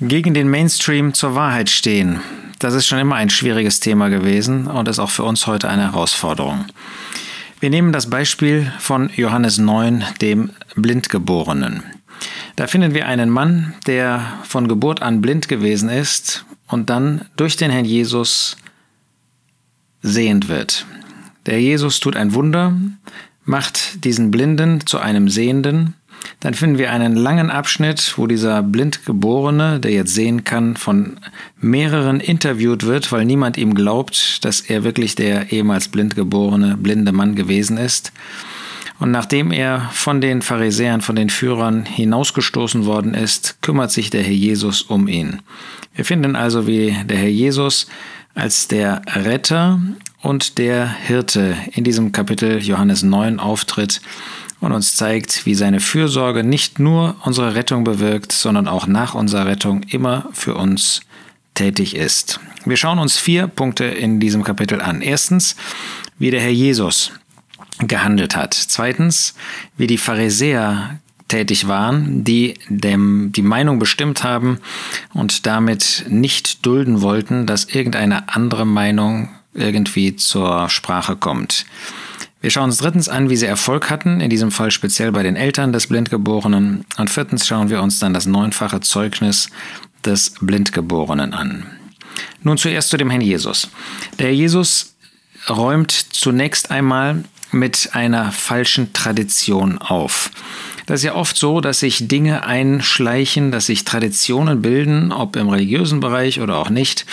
Gegen den Mainstream zur Wahrheit stehen. Das ist schon immer ein schwieriges Thema gewesen und ist auch für uns heute eine Herausforderung. Wir nehmen das Beispiel von Johannes 9, dem Blindgeborenen. Da finden wir einen Mann, der von Geburt an blind gewesen ist und dann durch den Herrn Jesus sehend wird. Der Jesus tut ein Wunder, macht diesen Blinden zu einem Sehenden dann finden wir einen langen Abschnitt, wo dieser Blindgeborene, der jetzt sehen kann, von mehreren interviewt wird, weil niemand ihm glaubt, dass er wirklich der ehemals blindgeborene, blinde Mann gewesen ist. Und nachdem er von den Pharisäern, von den Führern hinausgestoßen worden ist, kümmert sich der Herr Jesus um ihn. Wir finden also, wie der Herr Jesus als der Retter und der Hirte in diesem Kapitel Johannes 9 auftritt und uns zeigt, wie seine Fürsorge nicht nur unsere Rettung bewirkt, sondern auch nach unserer Rettung immer für uns tätig ist. Wir schauen uns vier Punkte in diesem Kapitel an. Erstens, wie der Herr Jesus gehandelt hat. Zweitens, wie die Pharisäer tätig waren, die dem, die Meinung bestimmt haben und damit nicht dulden wollten, dass irgendeine andere Meinung irgendwie zur Sprache kommt. Wir schauen uns drittens an, wie sie Erfolg hatten, in diesem Fall speziell bei den Eltern des Blindgeborenen. Und viertens schauen wir uns dann das neunfache Zeugnis des Blindgeborenen an. Nun zuerst zu dem Herrn Jesus. Der Herr Jesus räumt zunächst einmal mit einer falschen Tradition auf. Das ist ja oft so, dass sich Dinge einschleichen, dass sich Traditionen bilden, ob im religiösen Bereich oder auch nicht,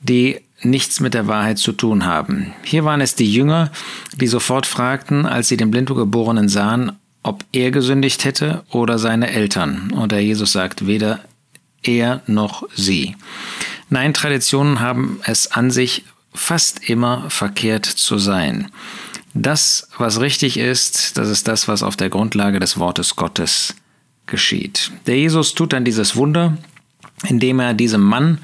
die nichts mit der Wahrheit zu tun haben. Hier waren es die Jünger, die sofort fragten, als sie den Blindgeborenen sahen, ob er gesündigt hätte oder seine Eltern. Und der Jesus sagt, weder er noch sie. Nein, Traditionen haben es an sich fast immer verkehrt zu sein. Das, was richtig ist, das ist das, was auf der Grundlage des Wortes Gottes geschieht. Der Jesus tut dann dieses Wunder, indem er diesem Mann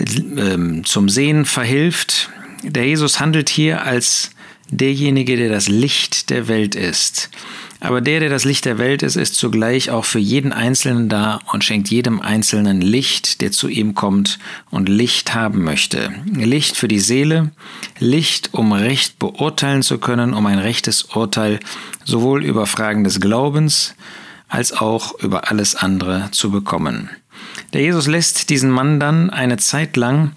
ähm, zum Sehen verhilft. Der Jesus handelt hier als derjenige, der das Licht der Welt ist. Aber der, der das Licht der Welt ist, ist zugleich auch für jeden Einzelnen da und schenkt jedem Einzelnen Licht, der zu ihm kommt und Licht haben möchte. Licht für die Seele, Licht, um Recht beurteilen zu können, um ein rechtes Urteil sowohl über Fragen des Glaubens als auch über alles andere zu bekommen. Der Jesus lässt diesen Mann dann eine Zeit lang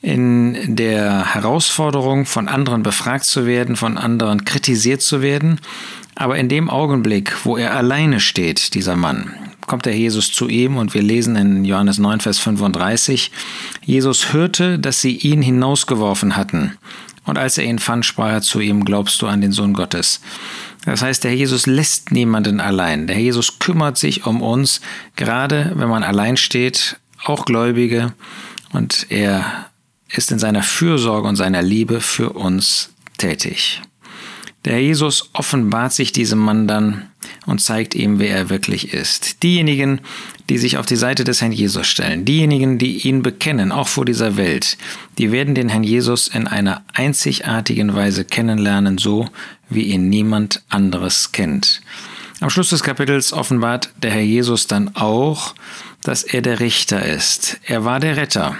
in der Herausforderung, von anderen befragt zu werden, von anderen kritisiert zu werden. Aber in dem Augenblick, wo er alleine steht, dieser Mann, kommt der Jesus zu ihm und wir lesen in Johannes 9, Vers 35, Jesus hörte, dass sie ihn hinausgeworfen hatten. Und als er ihn fand, sprach er zu ihm, glaubst du an den Sohn Gottes? Das heißt, der Herr Jesus lässt niemanden allein. Der Herr Jesus kümmert sich um uns, gerade wenn man allein steht, auch Gläubige. Und er ist in seiner Fürsorge und seiner Liebe für uns tätig. Der Herr Jesus offenbart sich diesem Mann dann und zeigt ihm, wer er wirklich ist. Diejenigen, die sich auf die Seite des Herrn Jesus stellen, diejenigen, die ihn bekennen, auch vor dieser Welt, die werden den Herrn Jesus in einer einzigartigen Weise kennenlernen, so wie ihn niemand anderes kennt. Am Schluss des Kapitels offenbart der Herr Jesus dann auch, dass er der Richter ist. Er war der Retter.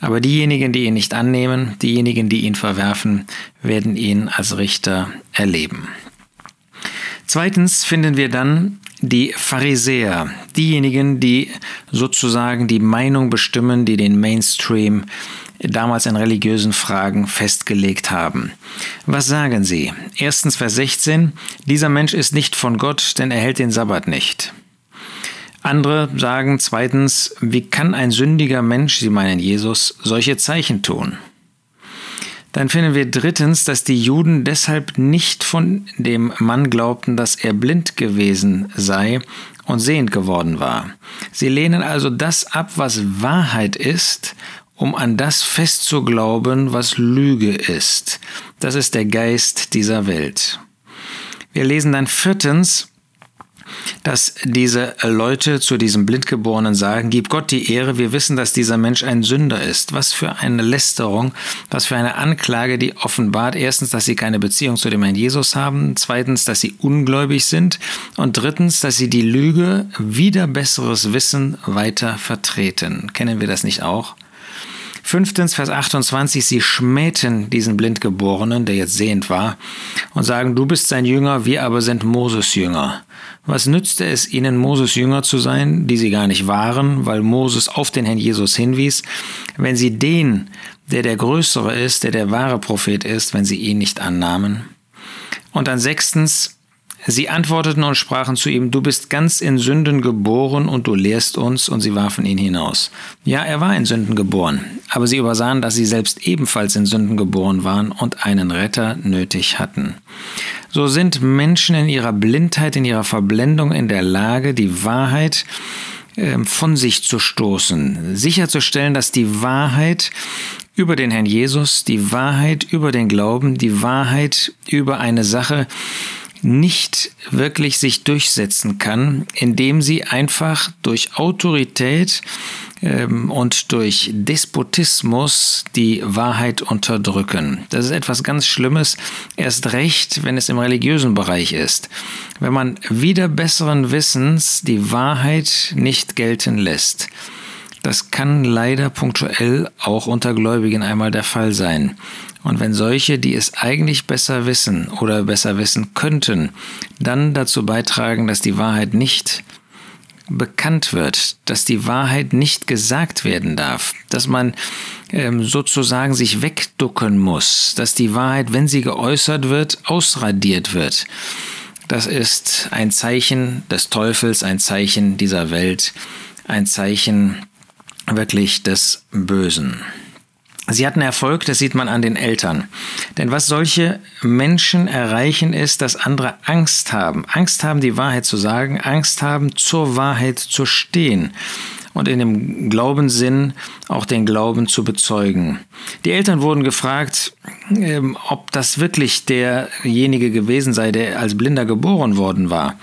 Aber diejenigen, die ihn nicht annehmen, diejenigen, die ihn verwerfen, werden ihn als Richter erleben. Zweitens finden wir dann die Pharisäer, diejenigen, die sozusagen die Meinung bestimmen, die den Mainstream damals in religiösen Fragen festgelegt haben. Was sagen sie? Erstens Vers 16, dieser Mensch ist nicht von Gott, denn er hält den Sabbat nicht. Andere sagen zweitens, wie kann ein sündiger Mensch, sie meinen Jesus, solche Zeichen tun? Dann finden wir drittens, dass die Juden deshalb nicht von dem Mann glaubten, dass er blind gewesen sei und sehend geworden war. Sie lehnen also das ab, was Wahrheit ist, um an das festzuglauben, was Lüge ist. Das ist der Geist dieser Welt. Wir lesen dann viertens, dass diese Leute zu diesem Blindgeborenen sagen, gib Gott die Ehre, wir wissen, dass dieser Mensch ein Sünder ist. Was für eine Lästerung, was für eine Anklage, die offenbart erstens, dass sie keine Beziehung zu dem Herrn Jesus haben, zweitens, dass sie ungläubig sind und drittens, dass sie die Lüge wieder besseres Wissen weiter vertreten. Kennen wir das nicht auch? Fünftens, Vers 28, sie schmähten diesen Blindgeborenen, der jetzt sehend war, und sagen, du bist sein Jünger, wir aber sind Moses Jünger. Was nützte es ihnen, Moses Jünger zu sein, die sie gar nicht waren, weil Moses auf den Herrn Jesus hinwies, wenn sie den, der der Größere ist, der der wahre Prophet ist, wenn sie ihn nicht annahmen? Und dann sechstens, Sie antworteten und sprachen zu ihm, du bist ganz in Sünden geboren und du lehrst uns, und sie warfen ihn hinaus. Ja, er war in Sünden geboren, aber sie übersahen, dass sie selbst ebenfalls in Sünden geboren waren und einen Retter nötig hatten. So sind Menschen in ihrer Blindheit, in ihrer Verblendung in der Lage, die Wahrheit ähm, von sich zu stoßen, sicherzustellen, dass die Wahrheit über den Herrn Jesus, die Wahrheit über den Glauben, die Wahrheit über eine Sache, nicht wirklich sich durchsetzen kann, indem sie einfach durch Autorität ähm, und durch Despotismus die Wahrheit unterdrücken. Das ist etwas ganz Schlimmes, erst recht, wenn es im religiösen Bereich ist. Wenn man wieder besseren Wissens die Wahrheit nicht gelten lässt. Das kann leider punktuell auch unter Gläubigen einmal der Fall sein. Und wenn solche, die es eigentlich besser wissen oder besser wissen könnten, dann dazu beitragen, dass die Wahrheit nicht bekannt wird, dass die Wahrheit nicht gesagt werden darf, dass man ähm, sozusagen sich wegducken muss, dass die Wahrheit, wenn sie geäußert wird, ausradiert wird. Das ist ein Zeichen des Teufels, ein Zeichen dieser Welt, ein Zeichen wirklich des Bösen. Sie hatten Erfolg, das sieht man an den Eltern. Denn was solche Menschen erreichen, ist, dass andere Angst haben. Angst haben, die Wahrheit zu sagen, Angst haben, zur Wahrheit zu stehen und in dem Glaubenssinn auch den Glauben zu bezeugen. Die Eltern wurden gefragt, ähm, ob das wirklich derjenige gewesen sei, der als Blinder geboren worden war.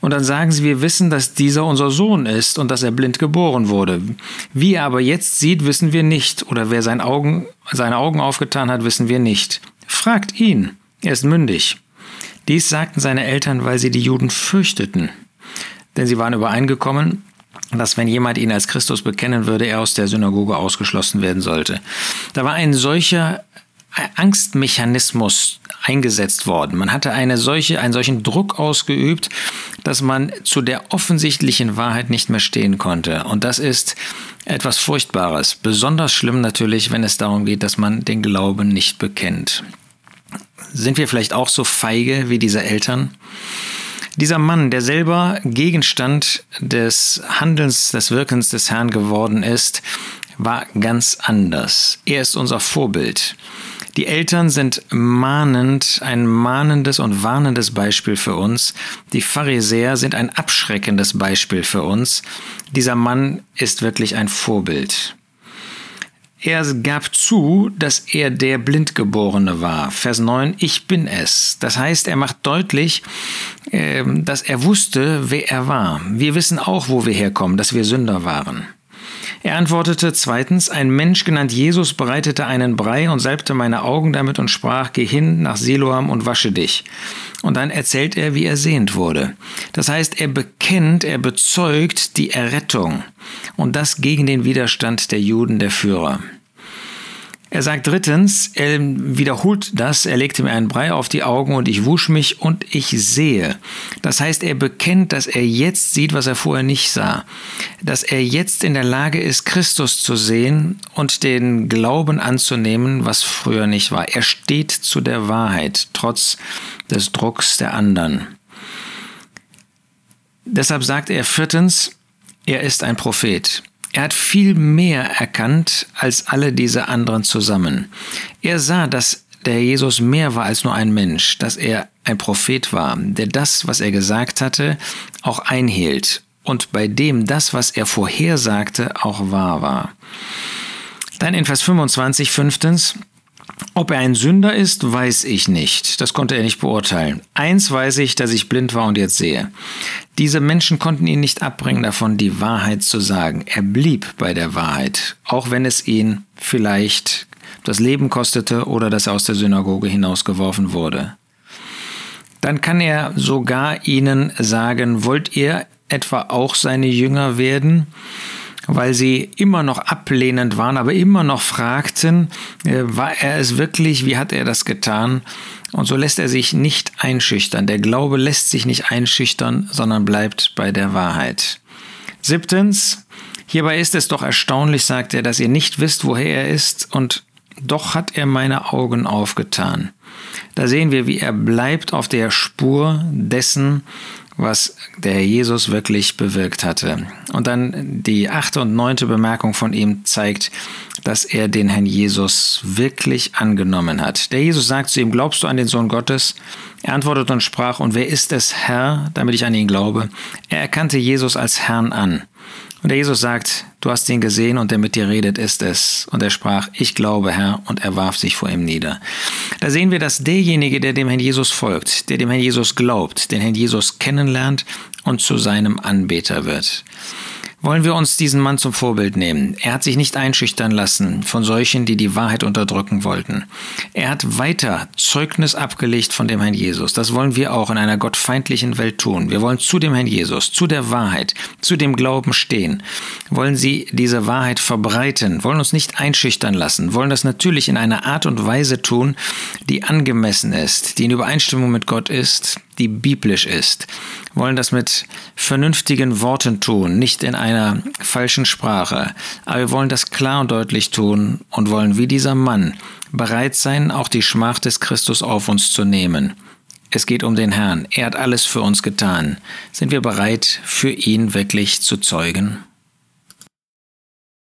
Und dann sagen sie, wir wissen, dass dieser unser Sohn ist und dass er blind geboren wurde. Wie er aber jetzt sieht, wissen wir nicht. Oder wer seine Augen, seine Augen aufgetan hat, wissen wir nicht. Fragt ihn. Er ist mündig. Dies sagten seine Eltern, weil sie die Juden fürchteten. Denn sie waren übereingekommen, dass wenn jemand ihn als Christus bekennen würde, er aus der Synagoge ausgeschlossen werden sollte. Da war ein solcher Angstmechanismus eingesetzt worden. Man hatte eine solche, einen solchen Druck ausgeübt, dass man zu der offensichtlichen Wahrheit nicht mehr stehen konnte. Und das ist etwas Furchtbares. Besonders schlimm natürlich, wenn es darum geht, dass man den Glauben nicht bekennt. Sind wir vielleicht auch so feige wie diese Eltern? Dieser Mann, der selber Gegenstand des Handelns, des Wirkens des Herrn geworden ist, war ganz anders. Er ist unser Vorbild. Die Eltern sind mahnend, ein mahnendes und warnendes Beispiel für uns. Die Pharisäer sind ein abschreckendes Beispiel für uns. Dieser Mann ist wirklich ein Vorbild. Er gab zu, dass er der Blindgeborene war. Vers 9, ich bin es. Das heißt, er macht deutlich, ähm, dass er wusste, wer er war. Wir wissen auch, wo wir herkommen, dass wir Sünder waren. Er antwortete zweitens, ein Mensch genannt Jesus bereitete einen Brei und salbte meine Augen damit und sprach, geh hin nach Siloam und wasche dich. Und dann erzählt er, wie er sehend wurde. Das heißt, er bekennt, er bezeugt die Errettung und das gegen den Widerstand der Juden, der Führer. Er sagt drittens, er wiederholt das, er legte mir einen Brei auf die Augen und ich wusch mich und ich sehe. Das heißt, er bekennt, dass er jetzt sieht, was er vorher nicht sah. Dass er jetzt in der Lage ist, Christus zu sehen und den Glauben anzunehmen, was früher nicht war. Er steht zu der Wahrheit, trotz des Drucks der anderen. Deshalb sagt er viertens, er ist ein Prophet. Er hat viel mehr erkannt als alle diese anderen zusammen. Er sah, dass der Jesus mehr war als nur ein Mensch, dass er ein Prophet war, der das, was er gesagt hatte, auch einhielt und bei dem das, was er vorhersagte, auch wahr war. Dann in Vers 25 fünftens, Ob er ein Sünder ist, weiß ich nicht. Das konnte er nicht beurteilen. Eins weiß ich, dass ich blind war und jetzt sehe. Diese Menschen konnten ihn nicht abbringen davon, die Wahrheit zu sagen. Er blieb bei der Wahrheit, auch wenn es ihn vielleicht das Leben kostete oder dass er aus der Synagoge hinausgeworfen wurde. Dann kann er sogar ihnen sagen, wollt ihr etwa auch seine Jünger werden? Weil sie immer noch ablehnend waren, aber immer noch fragten, äh, war er es wirklich, wie hat er das getan? Und so lässt er sich nicht einschüchtern. Der Glaube lässt sich nicht einschüchtern, sondern bleibt bei der Wahrheit. Siebtens, hierbei ist es doch erstaunlich, sagt er, dass ihr nicht wisst, woher er ist, und doch hat er meine Augen aufgetan. Da sehen wir, wie er bleibt auf der Spur dessen, was der Herr Jesus wirklich bewirkt hatte. Und dann die achte und neunte Bemerkung von ihm zeigt, dass er den Herrn Jesus wirklich angenommen hat. Der Jesus sagt zu ihm, glaubst du an den Sohn Gottes? Er antwortete und sprach, und wer ist es, Herr, damit ich an ihn glaube? Er erkannte Jesus als Herrn an. Und der Jesus sagt, du hast ihn gesehen und der mit dir redet, ist es. Und er sprach, ich glaube, Herr, und er warf sich vor ihm nieder. Da sehen wir, dass derjenige, der dem Herrn Jesus folgt, der dem Herrn Jesus glaubt, den Herrn Jesus kennenlernt und zu seinem Anbeter wird wollen wir uns diesen Mann zum Vorbild nehmen. Er hat sich nicht einschüchtern lassen von solchen, die die Wahrheit unterdrücken wollten. Er hat weiter Zeugnis abgelegt von dem Herrn Jesus. Das wollen wir auch in einer gottfeindlichen Welt tun. Wir wollen zu dem Herrn Jesus, zu der Wahrheit, zu dem Glauben stehen. Wollen sie diese Wahrheit verbreiten, wollen uns nicht einschüchtern lassen, wollen das natürlich in einer Art und Weise tun, die angemessen ist, die in Übereinstimmung mit Gott ist, die biblisch ist, wollen das mit vernünftigen Worten tun, nicht in einer falschen Sprache, aber wir wollen das klar und deutlich tun und wollen wie dieser Mann bereit sein, auch die Schmach des Christus auf uns zu nehmen. Es geht um den Herrn, er hat alles für uns getan. Sind wir bereit, für ihn wirklich zu zeugen?